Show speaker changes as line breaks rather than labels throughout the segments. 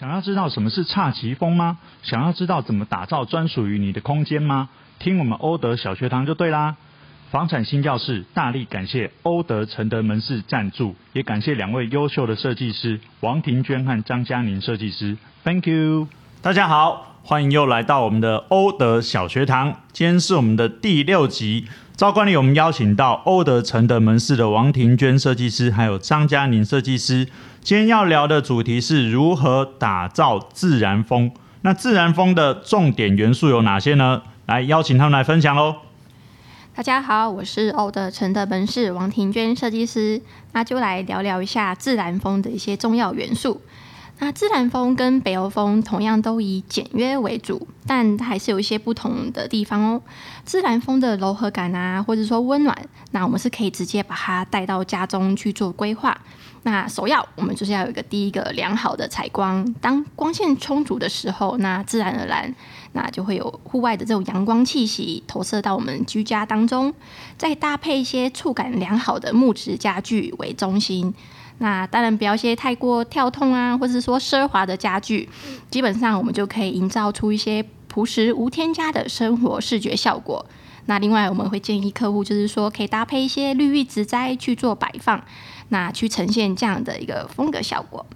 想要知道什么是侘寂风吗？想要知道怎么打造专属于你的空间吗？听我们欧德小学堂就对啦！房产新教室大力感谢欧德承德门市赞助，也感谢两位优秀的设计师王庭娟和张嘉宁设计师，Thank you！大家好，欢迎又来到我们的欧德小学堂，今天是我们的第六集。照惯例，我们邀请到欧德承德门市的王庭娟设计师，还有张嘉宁设计师。今天要聊的主题是如何打造自然风。那自然风的重点元素有哪些呢？来邀请他们来分享喽。
大家好，我是欧德承德门市王庭娟设计师。那就来聊聊一下自然风的一些重要元素。那自然风跟北欧风同样都以简约为主，但还是有一些不同的地方哦。自然风的柔和感啊，或者说温暖，那我们是可以直接把它带到家中去做规划。那首要，我们就是要有一个第一个良好的采光，当光线充足的时候，那自然而然，那就会有户外的这种阳光气息投射到我们居家当中。再搭配一些触感良好的木质家具为中心。那当然不要一些太过跳痛啊，或者是说奢华的家具，基本上我们就可以营造出一些朴实无添加的生活视觉效果。那另外我们会建议客户，就是说可以搭配一些绿意植栽去做摆放，那去呈现这样的一个风格效果。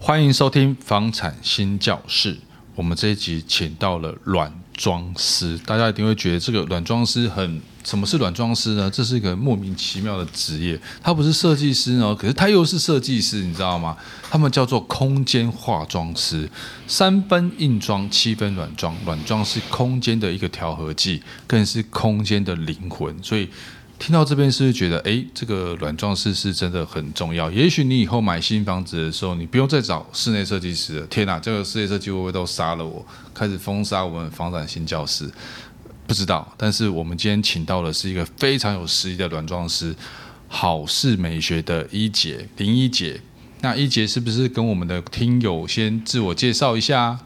欢迎收听房产新教室，我们这一集请到了软装师，大家一定会觉得这个软装师很，什么是软装师呢？这是一个莫名其妙的职业，他不是设计师呢，可是他又是设计师，你知道吗？他们叫做空间化妆师，三分硬装，七分软装，软装是空间的一个调和剂，更是空间的灵魂，所以。听到这边是不是觉得，哎，这个软装师是真的很重要？也许你以后买新房子的时候，你不用再找室内设计师了。天哪，这个室内设计会不会都杀了我，开始封杀我们房产新教室？不知道。但是我们今天请到的是一个非常有实力的软装师，好事美学的一姐林一姐。那一姐是不是跟我们的听友先自我介绍一下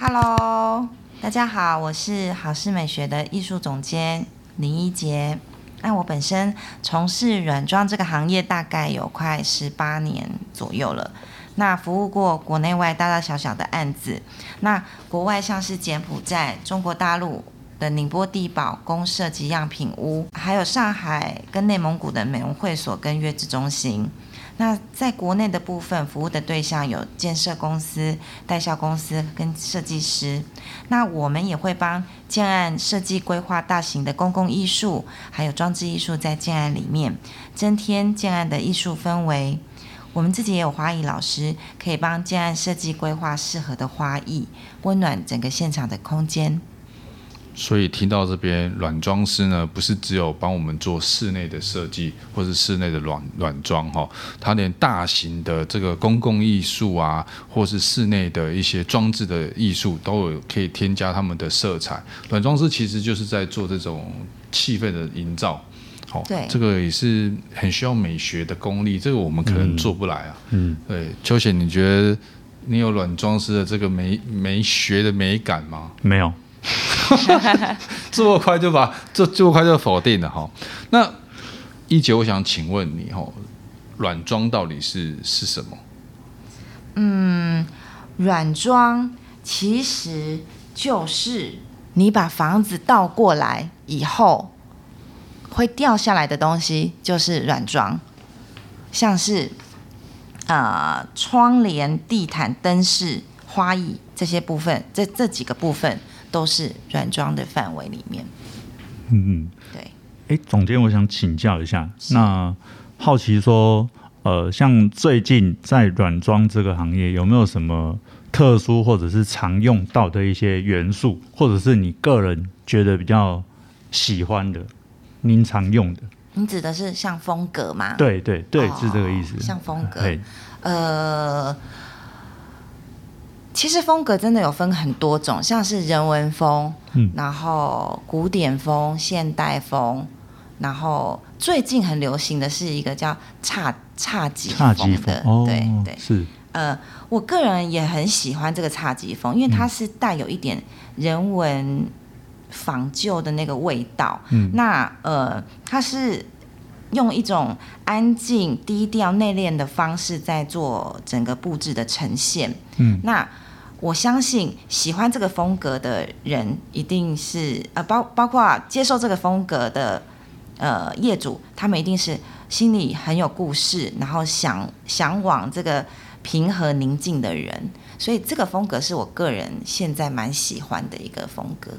？Hello，大家好，我是好事美学的艺术总监林一杰。那我本身从事软装这个行业大概有快十八年左右了，那服务过国内外大大小小的案子，那国外像是柬埔寨、中国大陆的宁波地堡公社及样品屋，还有上海跟内蒙古的美容会所跟月子中心。那在国内的部分服务的对象有建设公司、代销公司跟设计师。那我们也会帮建案设计规划大型的公共艺术，还有装置艺术在建案里面，增添建案的艺术氛围。我们自己也有花艺老师，可以帮建案设计规划适合的花艺，温暖整个现场的空间。
所以听到这边，软装师呢，不是只有帮我们做室内的设计，或是室内的软软装哈，他连大型的这个公共艺术啊，或是室内的一些装置的艺术，都有可以添加他们的色彩。软装师其实就是在做这种气氛的营造，好，
对，
这个也是很需要美学的功力，这个我们可能做不来啊。嗯，对，秋贤，你觉得你有软装师的这个美美学的美感吗？
没有。
这么快就把这这么快就否定了哈？那一姐，我想请问你哈，软装到底是是什么？
嗯，软装其实就是你把房子倒过来以后会掉下来的东西，就是软装，像是啊、窗帘、地毯、灯饰、花艺这些部分，这这几个部分。都是软装的范围里面。
嗯嗯，对。哎，总监，我想请教一下，那好奇说，呃，像最近在软装这个行业，有没有什么特殊或者是常用到的一些元素，或者是你个人觉得比较喜欢的，您常用的？
你指的是像风格吗？
对对对，哦、是这个意思。
像风格，呃。其实风格真的有分很多种，像是人文风，嗯，然后古典风、现代风，然后最近很流行的是一个叫侘侘寂风的，
风
对对
是。
呃，我个人也很喜欢这个侘寂风，因为它是带有一点人文仿旧的那个味道。
嗯，
那呃，它是用一种安静、低调、内敛的方式在做整个布置的呈现。
嗯，
那我相信喜欢这个风格的人，一定是呃包包括接受这个风格的呃业主，他们一定是心里很有故事，然后想向往这个平和宁静的人。所以这个风格是我个人现在蛮喜欢的一个风格。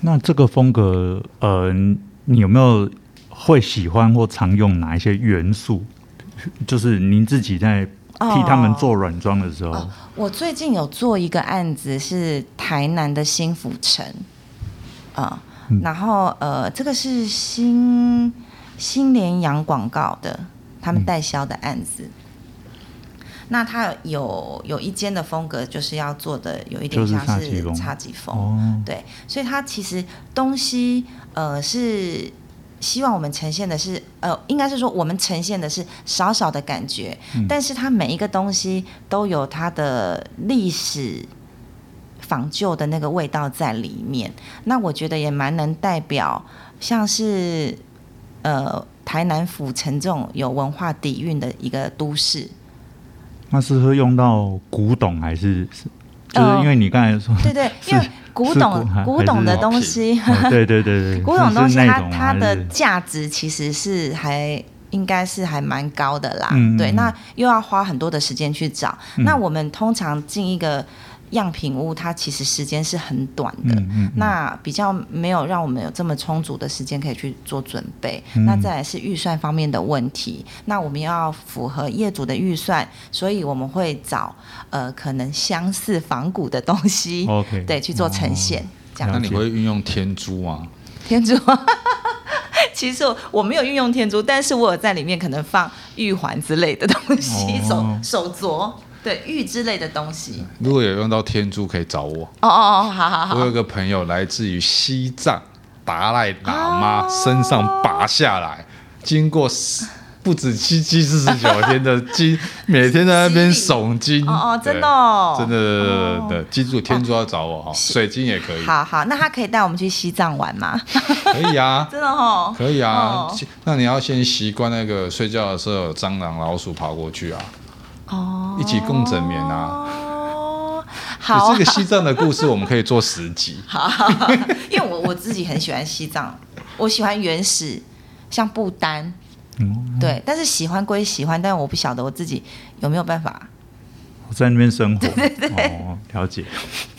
那这个风格，呃，你有没有会喜欢或常用哪一些元素？就是您自己在替他们做软装的时候。
哦哦，我最近有做一个案子，是台南的新府城，啊、呃，然后呃，这个是新新联洋广告的，他们代销的案子。嗯那它有有一间的风格，就是要做的有一点像是侘寂风，哦，对，所以它其实东西呃是希望我们呈现的是呃，应该是说我们呈现的是少少的感觉，嗯，但是它每一个东西都有它的历史仿旧的那个味道在里面。那我觉得也蛮能代表，像是呃台南府城这种有文化底蕴的一个都市。
那是会用到古董还是？就是因为你刚才说，
对对，因为古董古董的东西，
对对对对，
古董东西它它的价值其实是还应该是还蛮高的啦。对，那又要花很多的时间去找。那我们通常进一个。样品屋它其实时间是很短的，嗯嗯、那比较没有让我们有这么充足的时间可以去做准备。嗯、那再来是预算方面的问题，那我们要符合业主的预算，所以我们会找呃可能相似仿古的东西
，OK，
对，去做呈现。哦、这样，
那你会运用天珠啊？
天珠，其实我没有运用天珠，但是我有在里面可能放玉环之类的东西，哦、手手镯。对玉之类的东西，
如果有用到天珠，可以找我。
哦哦哦，好好好。
我有个朋友来自于西藏达赖喇嘛身上拔下来，经过不止七七四十九天的经，每天在那边诵经。
哦哦，真的哦，
真的的，记住天珠要找我哈，水晶也可以。
好好，那他可以带我们去西藏玩吗？
可以啊，
真的哦，
可以啊。那你要先习惯那个睡觉的时候有蟑螂、老鼠跑过去啊。
哦，
一起共枕眠啊！
好，
这个西藏的故事我们可以做十集。
好，因为我我自己很喜欢西藏，我喜欢原始，像不丹，嗯，对。但是喜欢归喜欢，但是我不晓得我自己有没有办法我
在那边生活。
对对对，
哦，了解。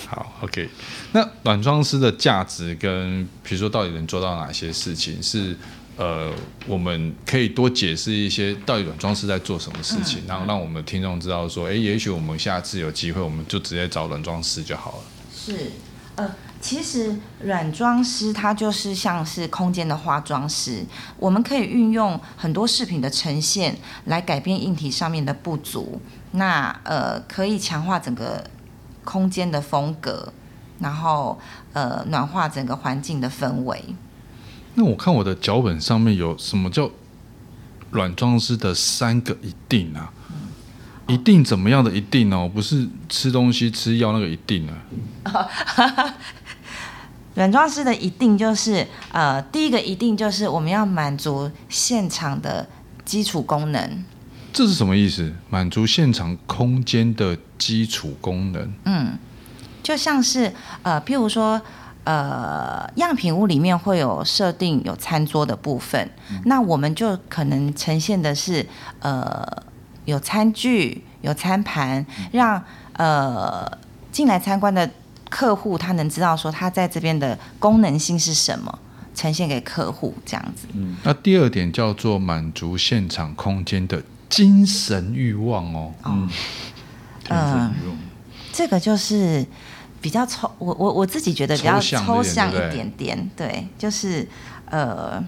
好，OK。那软装师的价值跟，比如说到底能做到哪些事情是？呃，我们可以多解释一些到底软装师在做什么事情，然后让我们的听众知道说，哎，也许我们下次有机会，我们就直接找软装师就好了。
是，呃，其实软装师他就是像是空间的化妆师，我们可以运用很多饰品的呈现来改变硬体上面的不足，那呃，可以强化整个空间的风格，然后呃，暖化整个环境的氛围。
那我看我的脚本上面有什么叫软装师的三个一定啊？一定怎么样的一定哦？不是吃东西吃药那个一定啊？
软装师的一定就是呃，第一个一定就是我们要满足现场的基础功能。
这是什么意思？满足现场空间的基础功能？
嗯，就像是呃，譬如说。呃，样品屋里面会有设定有餐桌的部分，嗯、那我们就可能呈现的是呃有餐具、有餐盘，嗯、让呃进来参观的客户他能知道说他在这边的功能性是什么，呈现给客户这样子。
嗯，那第二点叫做满足现场空间的精神欲望哦。嗯，
嗯，这个就是。比较抽，我我我自己觉得比较抽象一点点，对，对，就是呃，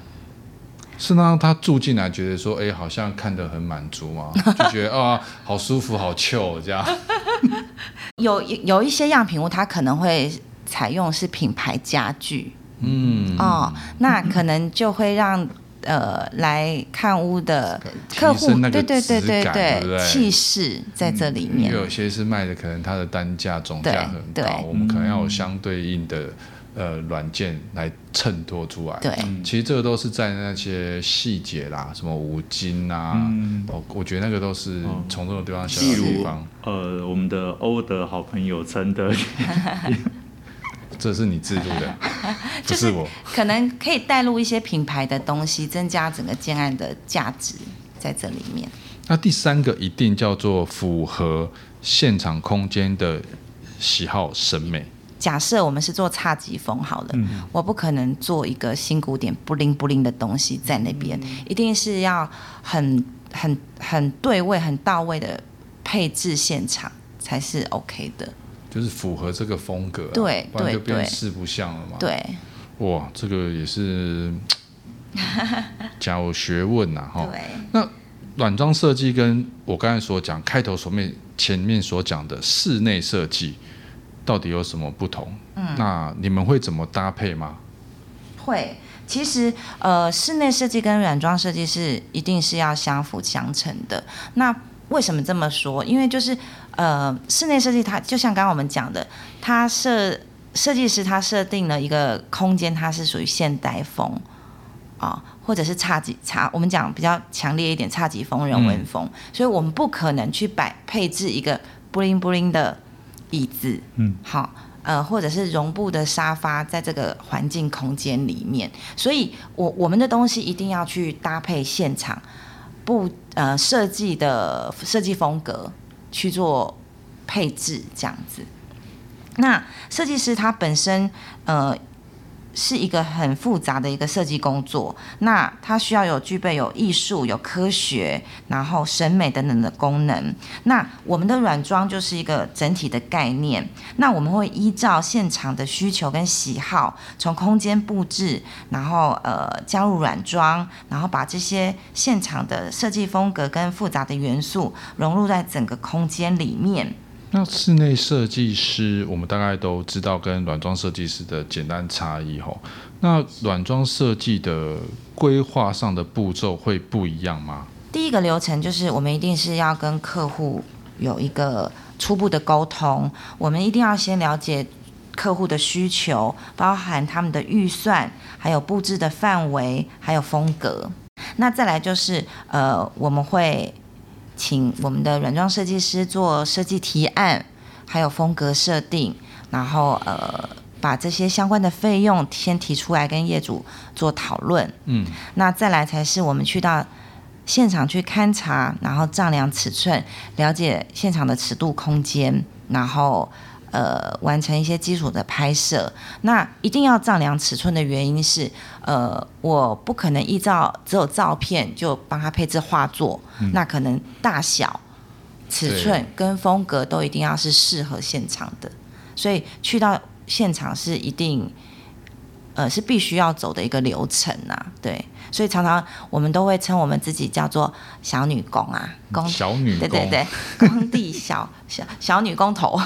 是让他住进来觉得说，哎，好像看得很满足嘛，就觉得啊，好舒服，好 chill 这样。
有有一些样品屋，它可能会采用是品牌家具，
嗯，
哦，那可能就会让。呃，来看屋的客户，对对对对对，气势在这里面。
有些是卖的，可能它的单价总价很高，我们可能要有相对应的呃软件来衬托出来。
对，
其实这个都是在那些细节啦，什么五金啊，
嗯、
哦，我觉得那个都是从这种地方小的地方。
呃，我们的欧德好朋友陈德。
这是你制度的，不是我。
可能可以带入一些品牌的东西，增加整个建案的价值在这里面。
那第三个一定叫做符合现场空间的喜好审美。
假设我们是做侘寂风好了，嗯、我不可能做一个新古典不灵不灵的东西在那边，嗯、一定是要很很很对位、很到位的配置现场才是 OK 的。
就是符合这个风格，
对，
不然就变四不像了嘛。
对，
哇，这个也是 讲有学问呐，哈。
对。
那软装设计跟我刚才所讲开头所面前面所讲的室内设计，到底有什么不同？嗯，那你们会怎么搭配吗？
会，其实呃，室内设计跟软装设计是一定是要相辅相成的。那为什么这么说？因为就是。呃，室内设计它就像刚刚我们讲的，它设设计师他设定了一个空间，它是属于现代风啊、哦，或者是侘寂侘，我们讲比较强烈一点，侘寂风、人文风，嗯、所以我们不可能去摆配置一个布灵布灵的椅子，嗯，好，呃，或者是绒布的沙发在这个环境空间里面，所以我我们的东西一定要去搭配现场布呃设计的设计风格。去做配置这样子，那设计师他本身呃是一个很复杂的一个设计工作，那它需要有具备有艺术、有科学，然后审美等等的功能。那我们的软装就是一个整体的概念，那我们会依照现场的需求跟喜好，从空间布置，然后呃加入软装，然后把这些现场的设计风格跟复杂的元素融入在整个空间里面。
那室内设计师，我们大概都知道跟软装设计师的简单差异吼。那软装设计的规划上的步骤会不一样吗？
第一个流程就是我们一定是要跟客户有一个初步的沟通，我们一定要先了解客户的需求，包含他们的预算，还有布置的范围，还有风格。那再来就是呃，我们会。请我们的软装设计师做设计提案，还有风格设定，然后呃把这些相关的费用先提出来跟业主做讨论。嗯，那再来才是我们去到现场去勘察，然后丈量尺寸，了解现场的尺度空间，然后。呃，完成一些基础的拍摄，那一定要丈量尺寸的原因是，呃，我不可能依照只有照片就帮他配置画作，嗯、那可能大小、尺寸跟风格都一定要是适合现场的，所以去到现场是一定，呃，是必须要走的一个流程啊，对，所以常常我们都会称我们自己叫做小女工啊，工
小女工，
对对对，工地小小小女工头。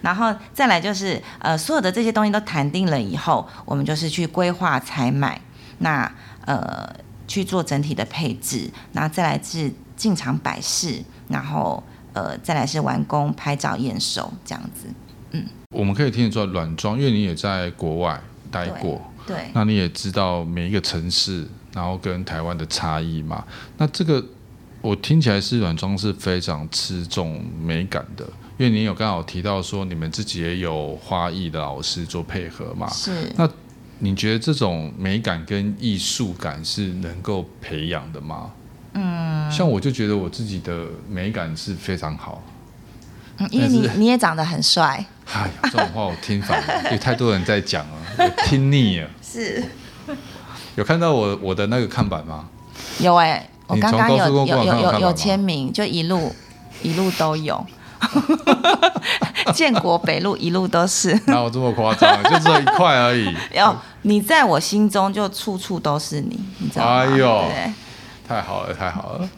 然后再来就是，呃，所有的这些东西都谈定了以后，我们就是去规划采买，那呃去做整体的配置，那再来是进场摆饰，然后呃再来是完工拍照验收这样子，嗯。
我们可以听得出来软装，因为你也在国外待过，
对，对
那你也知道每一个城市，然后跟台湾的差异嘛。那这个我听起来是软装是非常吃重美感的。因为你有刚好提到说，你们自己也有花艺的老师做配合嘛？
是。
那你觉得这种美感跟艺术感是能够培养的吗？嗯。像我就觉得我自己的美感是非常好。
嗯，因为你你也长得很帅。
哎呀，这种话我听烦了，有太多人在讲了，我听腻了。
是。
有看到我我的那个看板吗？
有哎、欸，我刚刚有有有有有签名，就一路一路都有。建国北路一路都是，
哪有这么夸张？就只有一块而已。
有 你在我心中就处处都是你，你知道吗？哎呦，
太好了，太好了。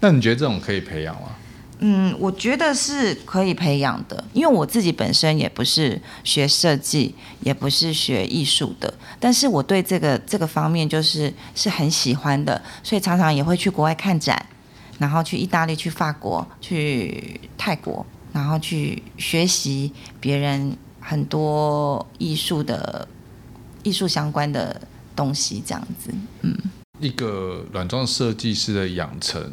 那你觉得这种可以培养吗？
嗯，我觉得是可以培养的，因为我自己本身也不是学设计，也不是学艺术的，但是我对这个这个方面就是是很喜欢的，所以常常也会去国外看展。然后去意大利、去法国、去泰国，然后去学习别人很多艺术的艺术相关的东西，这样子。嗯，
一个软装设计师的养成，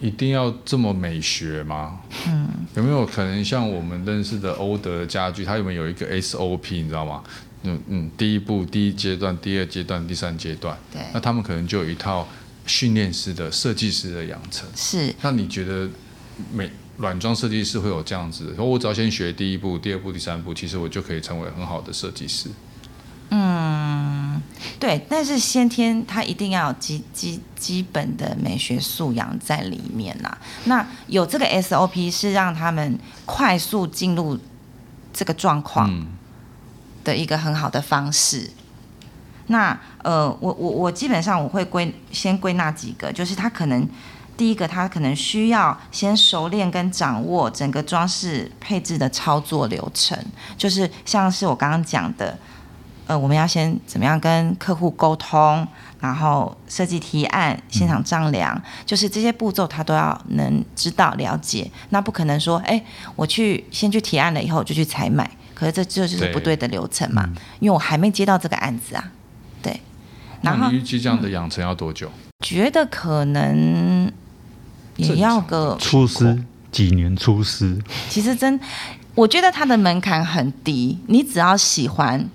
一定要这么美学吗？嗯，有没有可能像我们认识的欧德的家具，它有没有一个 SOP，你知道吗？嗯嗯，第一步、第一阶段、第二阶段、第三阶段，
对，
那他们可能就有一套训练师的设计师的养成。
是，
那你觉得美软装设计师会有这样子？说我只要先学第一步、第二步、第三步，其实我就可以成为很好的设计师。
嗯，对，但是先天他一定要有基基基本的美学素养在里面呐。那有这个 SOP 是让他们快速进入这个状况。嗯的一个很好的方式，那呃，我我我基本上我会归先归纳几个，就是他可能第一个，他可能需要先熟练跟掌握整个装饰配置的操作流程，就是像是我刚刚讲的，呃，我们要先怎么样跟客户沟通，然后设计提案、现场丈量，就是这些步骤他都要能知道了解，那不可能说，哎，我去先去提案了以后就去采买。可是这这就是不对的流程嘛，嗯、因为我还没接到这个案子啊，对。然后
预计这样的养成要多久？
觉得可能也要个
出师几年出师。
其实真，我觉得他的门槛很低，你只要喜欢，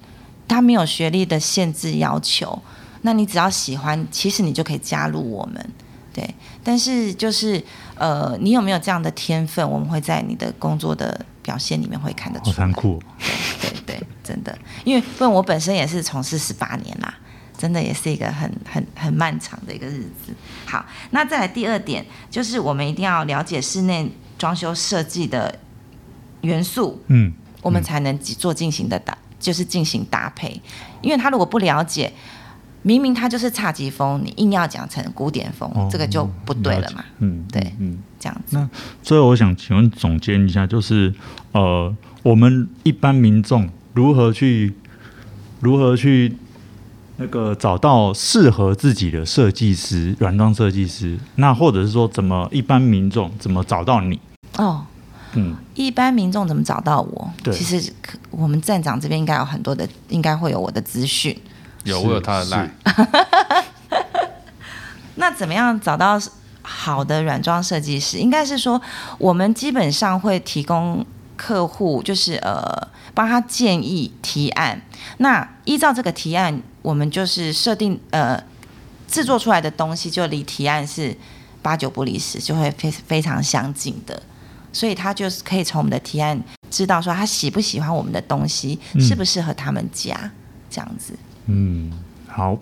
他没有学历的限制要求，那你只要喜欢，其实你就可以加入我们。对，但是就是呃，你有没有这样的天分？我们会在你的工作的表现里面会看得出来。
好残酷。
对对对，真的，因为问我本身也是从事十八年啦，真的也是一个很很很漫长的一个日子。好，那再来第二点，就是我们一定要了解室内装修设计的元素，嗯，我们才能做进行的搭，就是进行搭配。因为他如果不了解。明明他就是侘寂风，你硬要讲成古典风，哦、这个就不对了嘛。嗯，对，嗯，这样子。
那最后我想请问总监一下，就是呃，我们一般民众如何去如何去那个找到适合自己的设计师，软装设计师？那或者是说，怎么一般民众怎么找到你？
哦，嗯，一般民众怎么找到我？
对，
其实我们站长这边应该有很多的，应该会有我的资讯。
有，我有他的赖。
那怎么样找到好的软装设计师？应该是说，我们基本上会提供客户，就是呃，帮他建议提案。那依照这个提案，我们就是设定呃，制作出来的东西就离提案是八九不离十，就会非非常相近的。所以他就是可以从我们的提案知道说他喜不喜欢我们的东西，适不适合他们家、嗯、这样子。
嗯，好。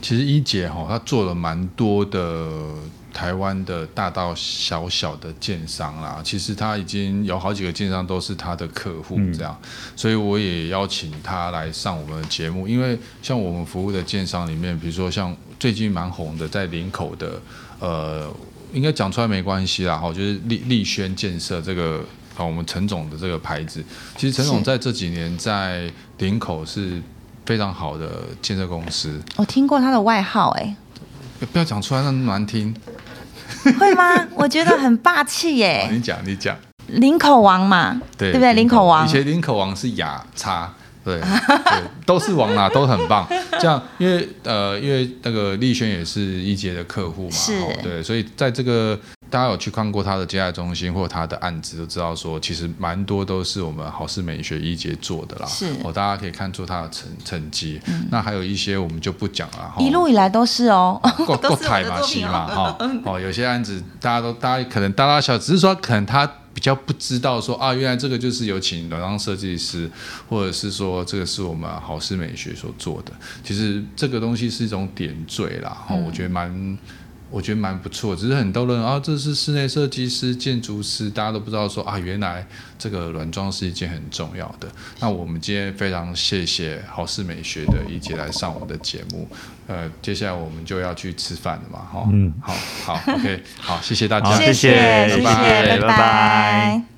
其实一姐哈，她做了蛮多的台湾的大到小小的建商啦。其实他已经有好几个建商都是他的客户，这样。嗯、所以我也邀请他来上我们的节目，因为像我们服务的建商里面，比如说像最近蛮红的，在林口的，呃，应该讲出来没关系啦，哈，就是立立轩建设这个啊，我们陈总的这个牌子。其实陈总在这几年在林口是。非常好的建设公司，
我听过他的外号，哎，
不要讲出来，那么难听，
会吗？我觉得很霸气耶。
你讲，你讲，
林口王嘛，对，对不对？林口王，
以前林口王是雅差，对，对，都是王啦，都很棒。这样，因为呃，因为那个立轩也是一杰的客户嘛，
是，
对，所以在这个。大家有去看过他的接待中心或他的案子，都知道说其实蛮多都是我们好事美学一姐做的啦。
是，
哦，大家可以看出他的成成绩。嗯、那还有一些我们就不讲了。
一路以来都是哦，
够够台嘛西嘛哈。哦，有些案子大家都大家可能大大小小，只是说可能他比较不知道说啊，原来这个就是有请软装设计师，或者是说这个是我们好事美学所做的。其实这个东西是一种点缀啦，哈、嗯，我觉得蛮。我觉得蛮不错，只是很多人啊，这是室内设计师、建筑师，大家都不知道说啊，原来这个软装是一件很重要的。那我们今天非常谢谢好事美学的一姐来上我们的节目，呃，接下来我们就要去吃饭了嘛，哈，嗯，好好，OK，好，谢谢大家，
谢谢，拜拜，拜拜。拜拜。